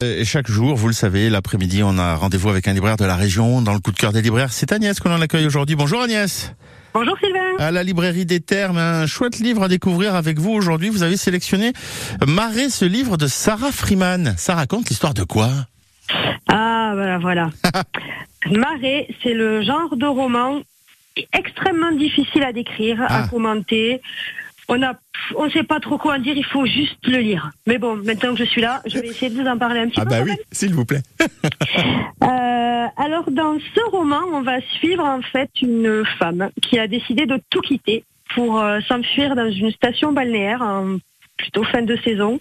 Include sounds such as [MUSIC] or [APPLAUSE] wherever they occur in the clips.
Et chaque jour, vous le savez, l'après-midi, on a rendez-vous avec un libraire de la région dans le coup de cœur des libraires. C'est Agnès qu'on en accueille aujourd'hui. Bonjour Agnès. Bonjour Sylvain. À la librairie des Termes, un chouette livre à découvrir avec vous aujourd'hui. Vous avez sélectionné Marée, ce livre de Sarah Freeman. Ça raconte l'histoire de quoi? Ah, voilà, voilà. [LAUGHS] Marée, c'est le genre de roman extrêmement difficile à décrire, à Ah. commenter. On a, on ne sait pas trop quoi en dire, il faut juste le lire. Mais bon, maintenant que je suis là, je vais essayer de vous en parler un petit Ah peu. bah quand oui, s'il vous plaît. [LAUGHS] Euh, alors dans ce roman, on va suivre en fait une femme qui a décidé de tout quitter pour euh, s'enfuir dans une station balnéaire en plutôt fin de saison.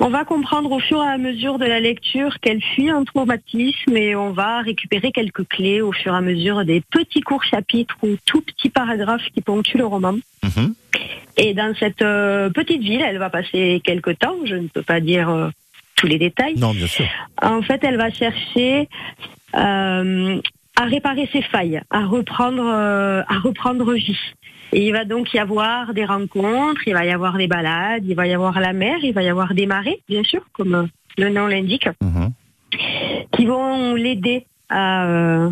On va comprendre au fur et à mesure de la lecture qu'elle fuit un traumatisme et on va récupérer quelques clés au fur et à mesure des petits courts chapitres ou tout petits paragraphes qui ponctuent le roman. Mhm. Et dans cette euh, petite ville, elle va passer quelques temps, je ne peux pas dire euh, tous les détails. Non, bien sûr. En fait, elle va chercher euh, à réparer ses failles, à reprendre, à reprendre vie. Et il va donc y avoir des rencontres, il va y avoir des balades, il va y avoir la mer, il va y avoir des marées, bien sûr, comme le nom l'indique, Mhm. qui vont l'aider à, euh,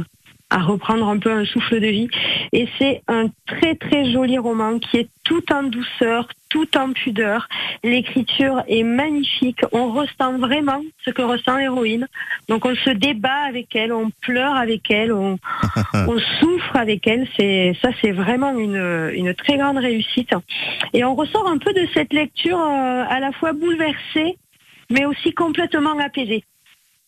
à reprendre un peu un souffle de vie. Et c'est un très très joli roman qui est tout en douceur, tout en pudeur. L'écriture est magnifique. On ressent vraiment ce que ressent l'héroïne. Donc on se débat avec elle, on pleure avec elle, on, [LAUGHS] on souffre avec elle. C'est ça, c'est vraiment une, une très grande réussite. Et on ressort un peu de cette lecture euh, à la fois bouleversée, mais aussi complètement apaisée.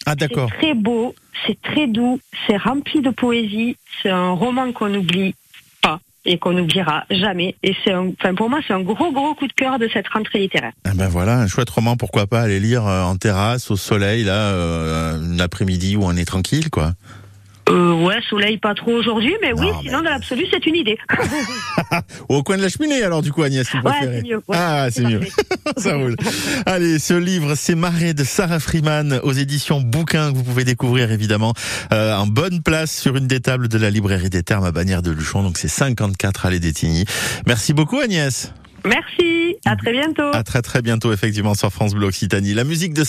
Ah d'accord. C'est très beau, c'est très doux, c'est rempli de poésie. C'est un roman qu'on n'oublie pas et qu'on n'oubliera jamais. Et c'est, un- enfin pour moi, c'est un gros gros coup de cœur de cette rentrée littéraire. Ah ben voilà, un chouette roman, pourquoi pas aller lire euh, en terrasse, au soleil, là, euh, un après-midi où on est tranquille, quoi. Euh, ouais, soleil pas trop aujourd'hui, mais oui, Non, sinon dans l'absolu, c'est une idée. [LAUGHS] Au coin de la cheminée, alors, du coup, Agnès, tu ouais, préférais. c'est mieux. ouais, ah, c'est mieux. [LAUGHS] Ça roule. Allez, ce livre, c'est Marée de Sarah Freeman aux éditions Bouquin que vous pouvez découvrir évidemment euh, en bonne place sur une des tables de la librairie des Termes à Bagnères de Luchon. Donc c'est 54 allée d'Étigny. Merci beaucoup Agnès. Merci, à très bientôt. À très très bientôt effectivement sur France Bleu Occitanie. La musique de